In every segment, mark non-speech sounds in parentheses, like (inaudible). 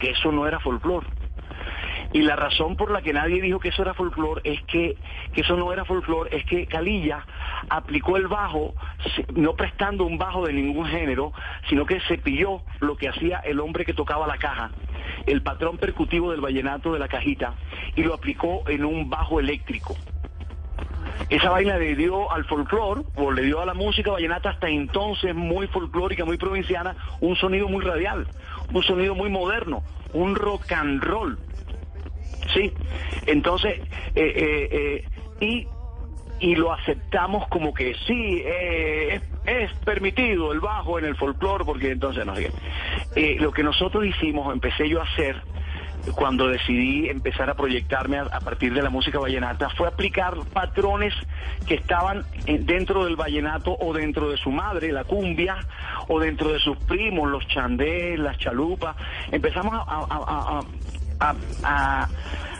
Que eso no era folclore. Y la razón por la que nadie dijo que eso era folclore es que, que eso no era folclore, es que Calilla aplicó el bajo, no prestando un bajo de ningún género, sino que se pilló lo que hacía el hombre que tocaba la caja, el patrón percutivo del vallenato de la cajita, y lo aplicó en un bajo eléctrico. Esa vaina le dio al folclore, o le dio a la música vallenata hasta entonces muy folclórica, muy provinciana, un sonido muy radial, un sonido muy moderno, un rock and roll. Sí, entonces, eh, eh, eh, y, y lo aceptamos como que sí, es, es, permitido el bajo en el folclore, porque entonces no sé qué. lo que nosotros hicimos, empecé yo a hacer, cuando decidí empezar a proyectarme a, partir de la música vallenata fue aplicar patrones que estaban dentro del vallenato o dentro de su madre, la cumbia, o dentro de sus primos, los chandés, las chalupas. Empezamos a, a,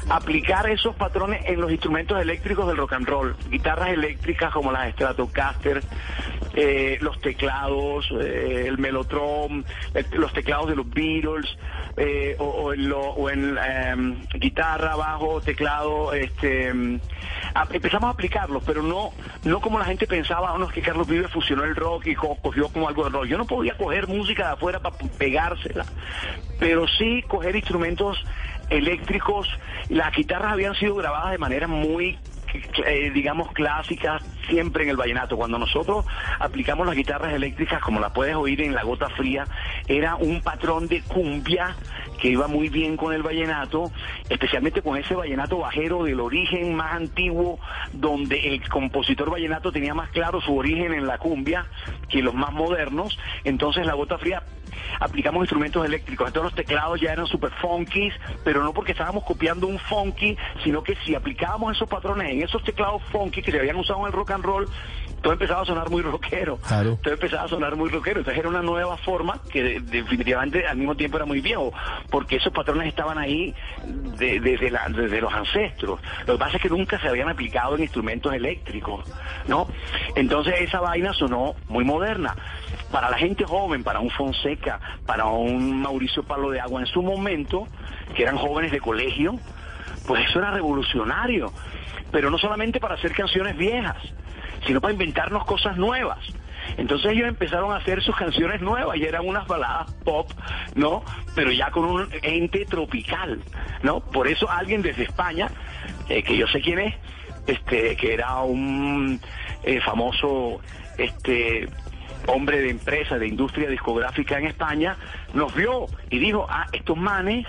aplicar esos patrones en los instrumentos eléctricos del rock and roll, guitarras eléctricas como las Stratocaster, eh, los teclados, eh, el Melotron, eh, los teclados de los Beatles, o, en, em, guitarra, bajo, teclado, este, em, empezamos a aplicarlos, pero no, no como la gente pensaba, oh, no, es que Carlos Vives fusionó el rock y cogió como algo de rock. Yo no podía coger música de afuera para pegársela, pero sí coger instrumentos eléctricos. Las guitarras habían sido grabadas de manera muy eh, digamos, clásicas siempre en el vallenato. Cuando nosotros aplicamos las guitarras eléctricas, como la puedes oír en La Gota Fría, era un patrón de cumbia que iba muy bien con el vallenato, especialmente con ese vallenato bajero del origen más antiguo, donde el compositor vallenato tenía más claro su origen en la cumbia que los más modernos. Entonces La Gota Fría aplicamos instrumentos eléctricos. Entonces los teclados ya eran super funky, pero no porque estábamos copiando un funky, sino que si aplicábamos esos patrones en esos teclados funky que se habían usado en el rock and roll, todo empezaba a sonar muy rockero. Todo empezaba a sonar muy rockero. Entonces era una nueva forma que definitivamente al mismo tiempo era muy viejo, porque esos patrones estaban ahí desde, los ancestros. Lo que pasa es que nunca se habían aplicado en instrumentos eléctricos, ¿no? Entonces esa vaina sonó muy moderna. Para la gente joven, para un Fonseca, para un Mauricio Palo de Agua en su momento, que eran jóvenes de colegio, pues eso era revolucionario. Pero no solamente para hacer canciones viejas, sino para inventarnos cosas nuevas. Entonces ellos empezaron a hacer sus canciones nuevas y eran unas baladas pop, ¿no? Pero ya con un ente tropical, ¿no? Por eso alguien desde España, eh, que yo sé quién es, este, que era un eh, famoso, este, hombre de empresa, de industria discográfica en España, nos vio y dijo, ah, estos manes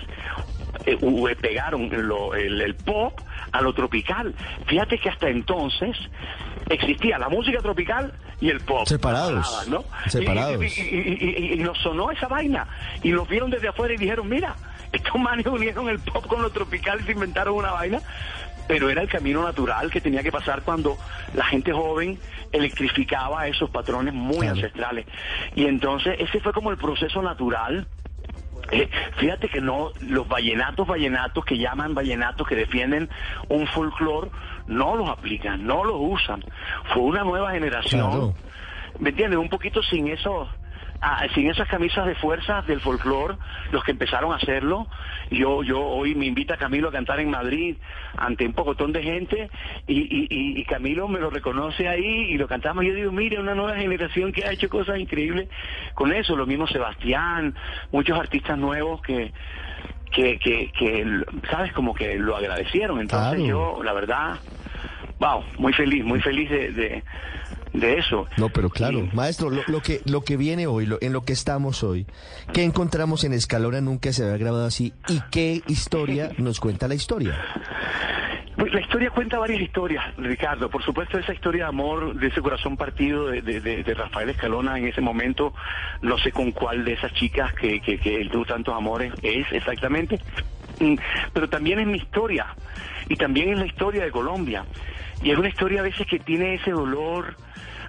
eh, pegaron el, pop a lo tropical. Fíjate que hasta entonces existía la música tropical y el pop. Separados. ¿no? Separados. Y, nos sonó esa vaina. Y nos vieron desde afuera y dijeron, mira, estos manes unieron el pop con lo tropical y se inventaron una vaina. Pero era el camino natural que tenía que pasar cuando la gente joven electrificaba esos patrones muy ancestrales. Y entonces ese fue como el proceso natural eh, fíjate que no, los vallenatos, vallenatos que llaman vallenatos, que defienden un folclore, no los aplican, no los usan. Fue una nueva generación, ¿me entiendes? Un poquito sin esos Ah, sin esas camisas de fuerza del folclore, los que empezaron a hacerlo, yo, yo hoy me invita a Camilo a cantar en Madrid ante un pocotón de gente y, Camilo me lo reconoce ahí y lo cantamos. Yo digo, mire, una nueva generación que ha hecho cosas increíbles con eso. Lo mismo Sebastián, muchos artistas nuevos que, que, que, sabes, como que lo agradecieron. Entonces yo, la verdad, wow, muy feliz, muy feliz de de eso. No, pero claro, maestro, lo, que lo que viene hoy, en lo que estamos hoy, ¿qué encontramos en Escalona nunca se había grabado así y qué historia (laughs) nos cuenta la historia? Pues la historia cuenta varias historias, Ricardo. Por supuesto, esa historia de amor, de ese corazón partido de, de, de, Rafael Escalona en ese momento, no sé con cuál de esas chicas que, que, que él tuvo tantos amores es exactamente. Mm, pero también es mi historia y también es la historia de Colombia. Y es una historia a veces que tiene ese dolor,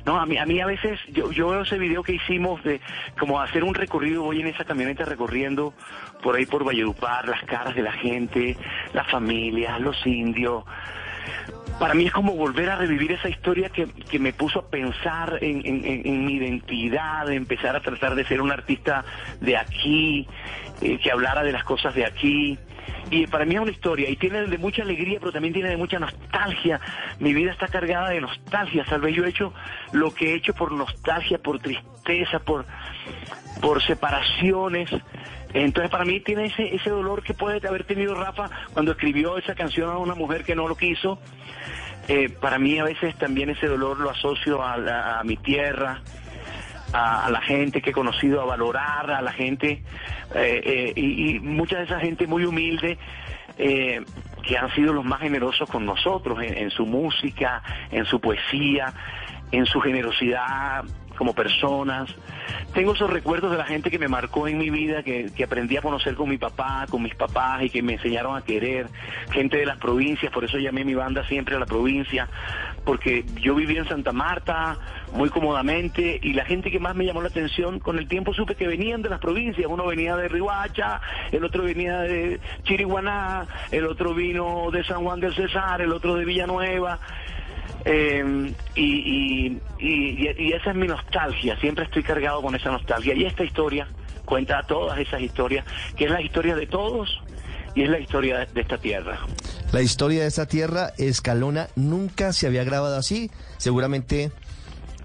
no, a mí, a mí a veces, yo, yo veo ese video que hicimos de como hacer un recorrido, voy en esa camioneta recorriendo por ahí por Valledupar, las caras de la gente, las familias, los indios. Para mí es como volver a revivir esa historia que, que me puso a pensar en, mi identidad, de empezar a tratar de ser un artista de aquí, eh, que hablara de las cosas de aquí y para mí es una historia y tiene de mucha alegría, pero también tiene de mucha nostalgia. Mi vida está cargada de nostalgia, Salve, yo he hecho lo que he hecho por nostalgia, por tristeza, por, por separaciones. Entonces para mí tiene ese, ese dolor que puede haber tenido Rafa cuando escribió esa canción a una mujer que no lo quiso. Eh, para mí a veces también ese dolor lo asocio a, a mi tierra, a, la gente que he conocido, a valorar a la gente eh, eh, y, mucha de esa gente muy humilde. Eh, que han sido los más generosos con nosotros en, su música, en su poesía, en su generosidad como personas. Tengo esos recuerdos de la gente que me marcó en mi vida, que, que, aprendí a conocer con mi papá, con mis papás y que me enseñaron a querer. Gente de las provincias, por eso llamé mi banda siempre a la provincia, porque yo viví en Santa Marta muy cómodamente y la gente que más me llamó la atención con el tiempo supe que venían de las provincias, uno venía de Rihuacha, el otro venía de Chiriguaná, el otro vino de San Juan del Cesar, el otro de Villanueva. Eh, y, y, esa es mi nostalgia, siempre estoy cargado con esa nostalgia. Y esta historia cuenta todas esas historias, que es la historia de todos y es la historia de esta tierra. La historia de esta tierra, Escalona, nunca se había grabado así. Seguramente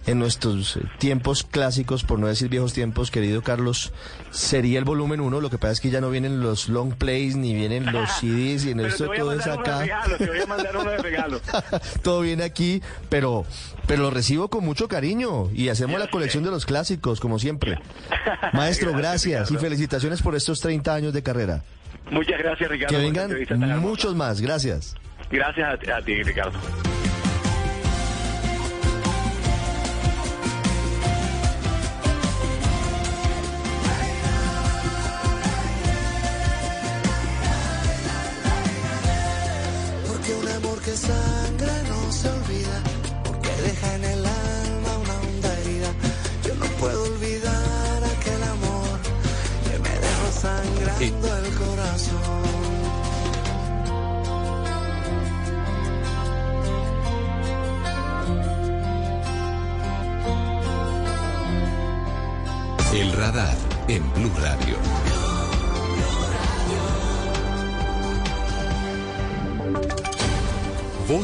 en nuestros tiempos clásicos, por no decir viejos tiempos, querido Carlos, sería el volumen 1. Lo que pasa es que ya no vienen los long plays ni vienen los (laughs) CDs y en esto todo es acá. te voy a mandar uno de regalo. (laughs) todo viene aquí, pero pero lo recibo con mucho cariño y hacemos la colección de los clásicos, como siempre. (laughs) Maestro, gracias, y felicitaciones por estos 30 años de carrera. Muchas gracias, Ricardo. Que vengan muchos más. Gracias. Gracias a, a ti, Ricardo.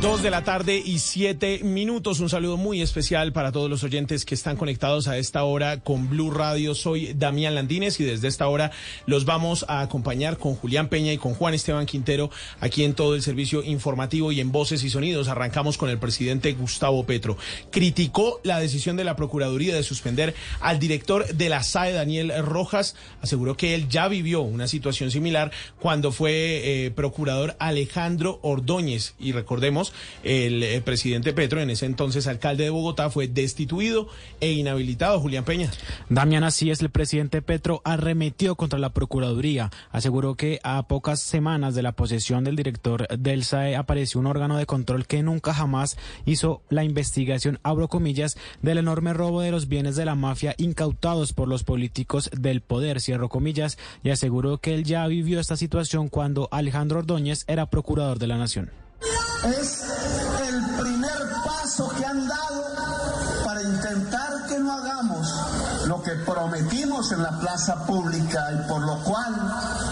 Dos de la tarde y siete minutos. Un saludo muy especial para todos los oyentes que están conectados a esta hora con Blue Radio. Soy Damián Landines y desde esta hora los vamos a acompañar con Julián Peña y con Juan Esteban Quintero aquí en todo el servicio informativo y en voces y sonidos. Arrancamos con el presidente Gustavo Petro. Criticó la decisión de la Procuraduría de suspender al director de la SAE, Daniel Rojas. Aseguró que él ya vivió una situación similar cuando fue eh, procurador Alejandro Ordóñez. Y recordemos el, eh, presidente Petro, en ese entonces alcalde de Bogotá, fue destituido e inhabilitado. Julián Peña. Damián, así es, el presidente Petro arremetió contra la Procuraduría. Aseguró que a pocas semanas de la posesión del director del SAE apareció un órgano de control que nunca jamás hizo la investigación, abro comillas, del enorme robo de los bienes de la mafia incautados por los políticos del poder, cierro comillas, y aseguró que él ya vivió esta situación cuando Alejandro Ordóñez era procurador de la Nación. Es el primer paso que han dado para intentar que no hagamos lo que prometimos en la plaza pública y por lo cual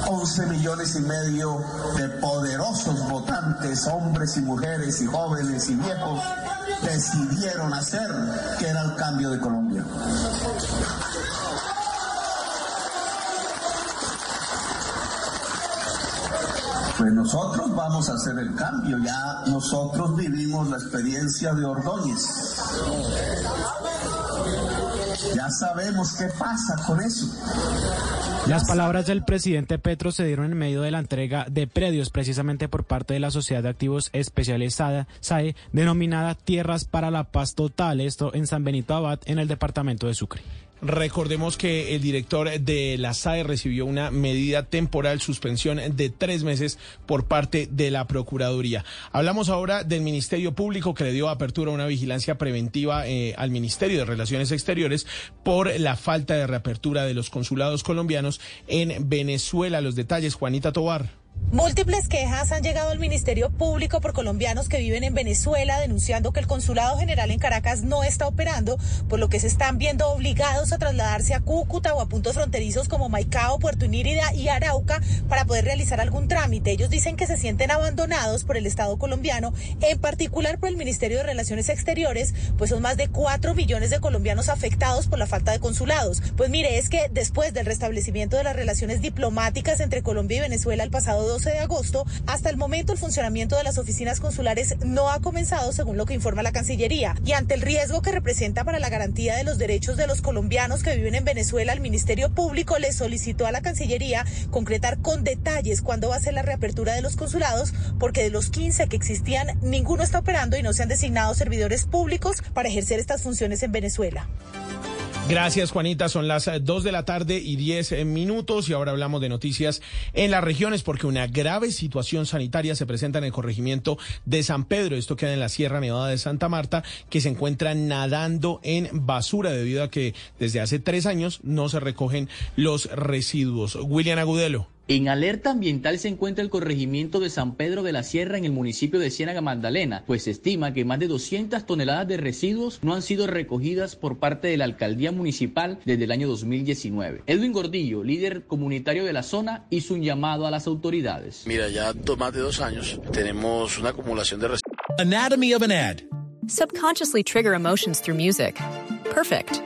11 millones y medio de poderosos votantes, hombres y mujeres y jóvenes y viejos, decidieron hacer, que era el cambio de Colombia. Pues nosotros vamos a hacer el cambio, ya nosotros vivimos la experiencia de Ordóñez. Ya sabemos qué pasa con eso. Las palabras del presidente Petro se dieron en medio de la entrega de predios precisamente por parte de la Sociedad de Activos Especializada SAE, denominada Tierras para la Paz Total, esto en San Benito Abad, en el departamento de Sucre. Recordemos que el director de la SAE recibió una medida temporal suspensión de tres meses por parte de la Procuraduría. Hablamos ahora del Ministerio Público que le dio apertura a una vigilancia preventiva eh, al Ministerio de Relaciones Exteriores por la falta de reapertura de los consulados colombianos en Venezuela. Los detalles, Juanita Tobar. Múltiples quejas han llegado al Ministerio Público por colombianos que viven en Venezuela denunciando que el Consulado General en Caracas no está operando, por lo que se están viendo obligados a trasladarse a Cúcuta o a puntos fronterizos como Maicao, Puerto Inírida y Arauca para poder realizar algún trámite. Ellos dicen que se sienten abandonados por el Estado colombiano, en particular por el Ministerio de Relaciones Exteriores, pues son más de 4 millones de colombianos afectados por la falta de consulados. Pues mire, es que después del restablecimiento de las relaciones diplomáticas entre Colombia y Venezuela el pasado 12 de agosto, hasta el momento el funcionamiento de las oficinas consulares no ha comenzado según lo que informa la Cancillería. Y ante el riesgo que representa para la garantía de los derechos de los colombianos que viven en Venezuela, el Ministerio Público le solicitó a la Cancillería concretar con detalles cuándo va a ser la reapertura de los consulados, porque de los 15 que existían, ninguno está operando y no se han designado servidores públicos para ejercer estas funciones en Venezuela. Gracias, Juanita. Son las 2 de la tarde y 10 minutos y ahora hablamos de noticias en las regiones porque una grave situación sanitaria se presenta en el corregimiento de San Pedro. Esto queda en la Sierra Nevada de Santa Marta, que se encuentra nadando en basura debido a que desde hace tres años no se recogen los residuos. William Agudelo. En alerta ambiental se encuentra el corregimiento de San Pedro de la Sierra en el municipio de Ciénaga Magdalena, pues se estima que más de 200 toneladas de residuos no han sido recogidas por parte de la alcaldía municipal desde el año 2019. Edwin Gordillo, líder comunitario de la zona, hizo un llamado a las autoridades. Mira, ya más de dos años tenemos una acumulación de residuos. Anatomy of an ad. Subconsciously trigger emotions through music. Perfect.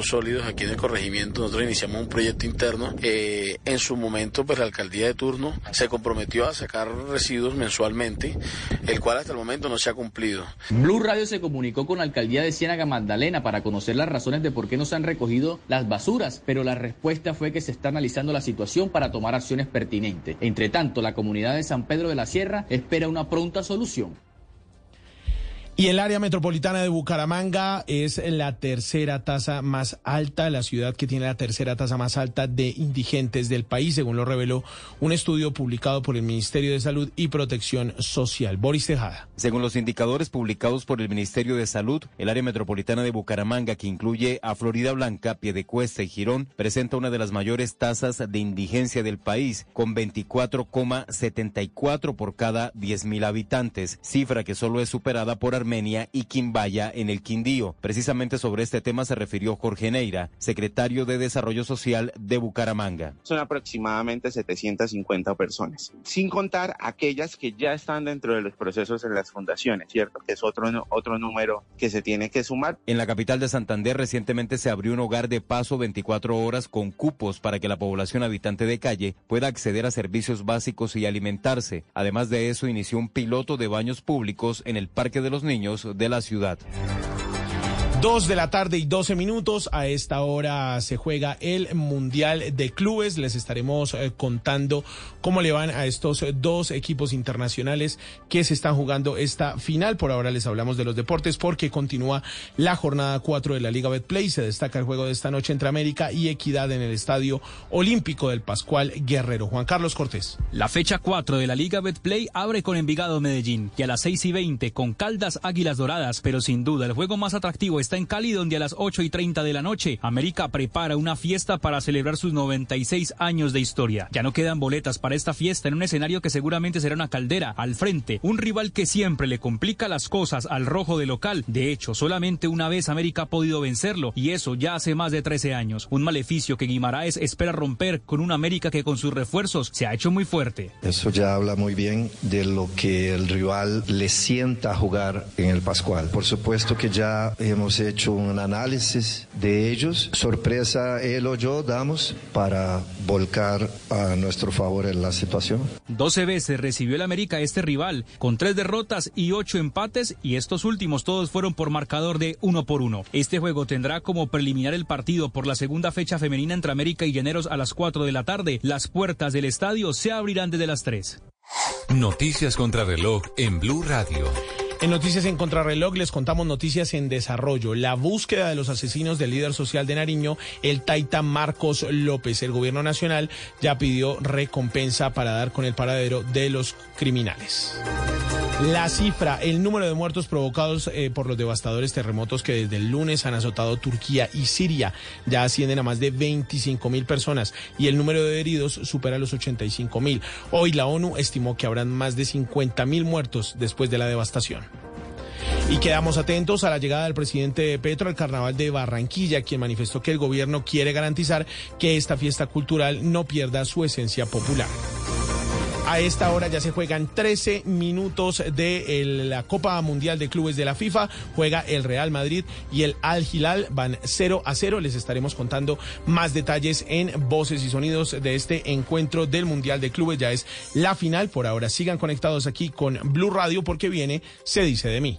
sólidos aquí en el corregimiento. Nosotros iniciamos un proyecto interno. Eh, en su momento, pues la alcaldía de turno se comprometió a sacar residuos mensualmente, el cual hasta el momento no se ha cumplido. Blue Radio se comunicó con la alcaldía de Ciénaga Magdalena para conocer las razones de por qué no se han recogido las basuras, pero la respuesta fue que se está analizando la situación para tomar acciones pertinentes. Entre tanto, la comunidad de San Pedro de la Sierra espera una pronta solución. Y el área metropolitana de Bucaramanga es la tercera tasa más alta, la ciudad que tiene la tercera tasa más alta de indigentes del país, según lo reveló un estudio publicado por el Ministerio de Salud y Protección Social. Boris Tejada. Según los indicadores publicados por el Ministerio de Salud, el área metropolitana de Bucaramanga, que incluye a Florida Blanca, Piedecuesta y Girón, presenta una de las mayores tasas de indigencia del país, con 24,74 por cada 10.000 habitantes, cifra que solo es superada por Armenia y Quimbaya en el Quindío. Precisamente sobre este tema se refirió Jorge Neira, secretario de Desarrollo Social de Bucaramanga. Son aproximadamente 750 personas, sin contar aquellas que ya están dentro de los procesos en las fundaciones, ¿cierto? Que es otro, otro número que se tiene que sumar. En la capital de Santander recientemente se abrió un hogar de paso 24 horas con cupos para que la población habitante de calle pueda acceder a servicios básicos y alimentarse. Además de eso, inició un piloto de baños públicos en el Parque de los De la ciudad. Dos de la tarde y 12 minutos. A esta hora se juega el Mundial de Clubes. Les estaremos eh, contando cómo le van a estos dos equipos internacionales que se están jugando esta final. Por ahora les hablamos de los deportes porque continúa la jornada 4 de la Liga Betplay. Se destaca el juego de esta noche entre América y Equidad en el Estadio Olímpico del Pascual Guerrero. Juan Carlos Cortés. La fecha 4 de la Liga Betplay abre con Envigado Medellín y a las 6 y 20 con Caldas Águilas Doradas, pero sin duda el juego más atractivo esta en Cali, donde a las 8 y 30 de la noche América prepara una fiesta para celebrar sus 96 años de historia. Ya no quedan boletas para esta fiesta en un escenario que seguramente será una caldera. Al frente, un rival que siempre le complica las cosas al rojo de local. De hecho, solamente una vez América ha podido vencerlo y eso ya hace más de 13 años. Un maleficio que Guimaraes espera romper con una América que con sus refuerzos se ha hecho muy fuerte. Eso ya habla muy bien de lo que el rival le sienta jugar en el Pascual. Por supuesto que ya hemos hecho un análisis de ellos. Sorpresa él o yo damos para volcar a nuestro favor en la situación. 12 veces recibió el América este rival, con tres derrotas y ocho empates, y estos últimos todos fueron por marcador de uno por uno. Este juego tendrá como preliminar el partido por la segunda fecha femenina entre América y Llaneros a las 4 de la tarde. Las puertas del estadio se abrirán desde las 3. Noticias contra reloj en Blue Radio. En Noticias en Contrarreloj les contamos noticias en desarrollo. La búsqueda de los asesinos del líder social de Nariño, el taita Marcos López. El gobierno nacional ya pidió recompensa para dar con el paradero de los criminales. La cifra, el número de muertos provocados eh, por los devastadores terremotos que desde el lunes han azotado Turquía y Siria ya ascienden a más de 25 mil personas y el número de heridos supera los 85 mil. Hoy la ONU estimó que habrán más de 50 mil muertos después de la devastación. Y quedamos atentos a la llegada del presidente Petro al carnaval de Barranquilla, quien manifestó que el gobierno quiere garantizar que esta fiesta cultural no pierda su esencia popular. A esta hora ya se juegan 13 minutos de la Copa Mundial de Clubes de la FIFA. Juega el Real Madrid y el Al Hilal. Van 0 a 0. Les estaremos contando más detalles en voces y sonidos de este encuentro del Mundial de Clubes. Ya es la final. Por ahora sigan conectados aquí con Blue Radio porque viene Se dice de mí.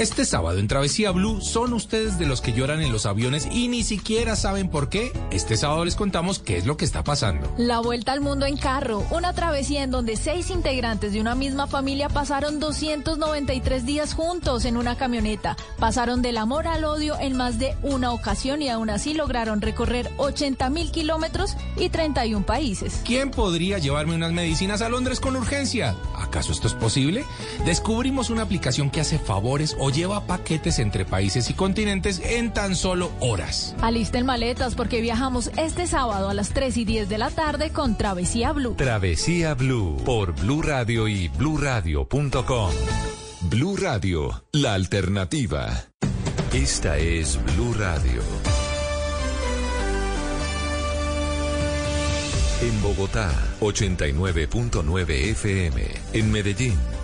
Este sábado en Travesía Blue son ustedes de los que lloran en los aviones y ni siquiera saben por qué. Este sábado les contamos qué es lo que está pasando. La vuelta al mundo en carro, una travesía en donde seis integrantes de una misma familia pasaron 293 días juntos en una camioneta. Pasaron del amor al odio en más de una ocasión y aún así lograron recorrer 80 mil kilómetros y 31 países. ¿Quién podría llevarme unas medicinas a Londres con urgencia? ¿Acaso esto es posible? Descubrimos una aplicación que hace favores o lleva paquetes entre países y continentes en tan solo horas. Alisten maletas porque viajamos este sábado a las 3 y 10 de la tarde con Travesía Blue. Travesía Blue por Blue Radio y bluradio.com. Blue Radio, la alternativa. Esta es Blue Radio. En Bogotá, 89.9 FM. En Medellín.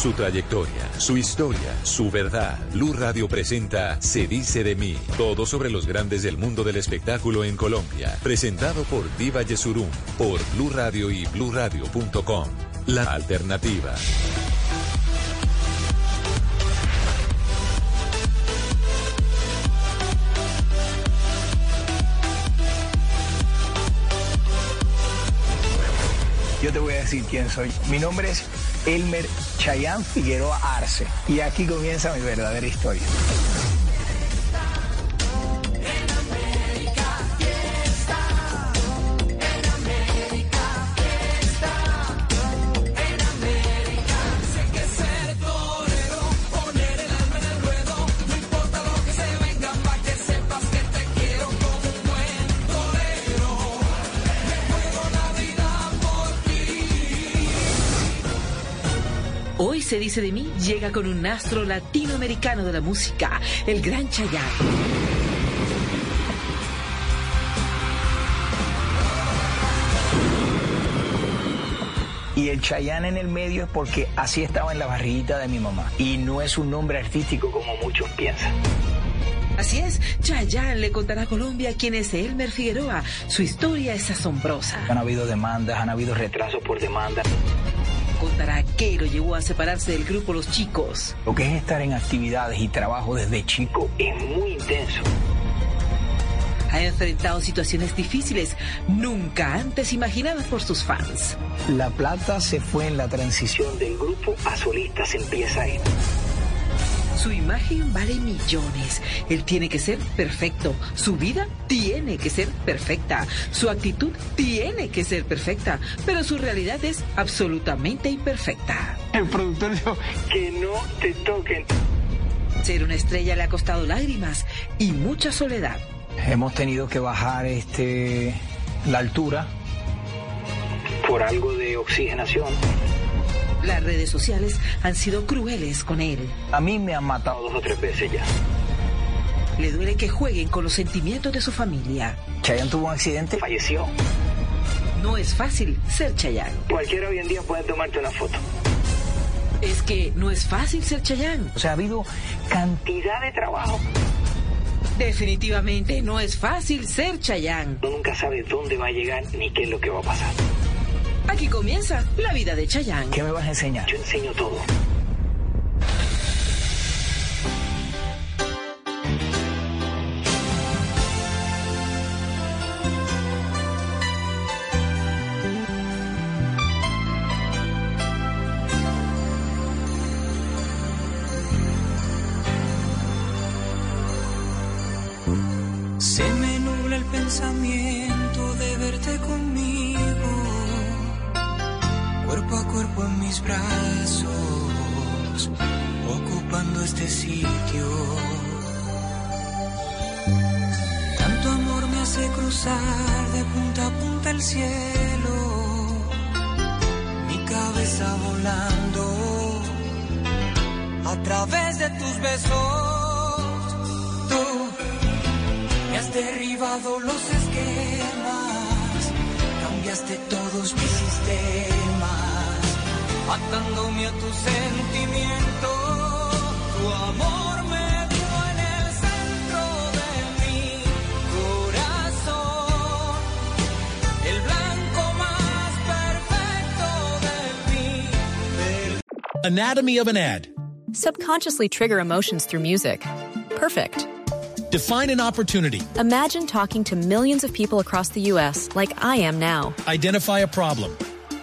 Su trayectoria, su historia, su verdad. Blue Radio presenta Se dice de mí. Todo sobre los grandes del mundo del espectáculo en Colombia. Presentado por Diva Yesurum, por Blue Radio y bluradio.com. La alternativa. Yo te voy a decir quién soy. Mi nombre es Elmer Chayán Figueroa Arce. Y aquí comienza mi verdadera historia. Se dice de mí, llega con un astro latinoamericano de la música, el Gran Chayanne. Y el Chayán en el medio es porque así estaba en la barriguita de mi mamá. Y no es un nombre artístico como muchos piensan. Así es, Chayanne le contará a Colombia quién es Elmer Figueroa. Su historia es asombrosa. Han habido demandas, han habido retrasos por demanda. Lo llevó a separarse del grupo Los Chicos. Lo que es estar en actividades y trabajo desde chico es muy intenso. Ha enfrentado situaciones difíciles nunca antes imaginadas por sus fans. La plata se fue en la transición del grupo a solistas, empieza ahí. Su imagen vale millones. Él tiene que ser perfecto. Su vida tiene que ser perfecta. Su actitud tiene que ser perfecta. Pero su realidad es absolutamente imperfecta. El productor dijo que no te toquen. Ser una estrella le ha costado lágrimas y mucha soledad. Hemos tenido que bajar este la altura por algo de oxigenación. Las redes sociales han sido crueles con él. A mí me han matado dos o tres veces ya. Le duele que jueguen con los sentimientos de su familia. Chayanne tuvo un accidente, falleció. No es fácil ser Chayanne. Cualquiera hoy en día puede tomarte una foto. Es que no es fácil ser Chayanne. O sea, ha habido cantidad de trabajo. Definitivamente no es fácil ser Chayanne. Uno nunca sabe dónde va a llegar ni qué es lo que va a pasar. Aquí comienza la vida de Chayanne. ¿Qué me vas a enseñar? Yo enseño todo. Mis brazos, ocupando este sitio. Tanto amor me hace cruzar de punta a punta el cielo, mi cabeza volando a través de tus besos. Tú me has derribado los esquemas, cambiaste todos mis sistemas, atándome a tu sentimiento. Tu amor me dio en el centro de mi corazón, el blanco más perfecto de mí. Anatomy of an ad. Subconsciously trigger emotions through music. Perfect. Define an opportunity. Imagine talking to millions of people across the U.S. like I am now. Identify a problem.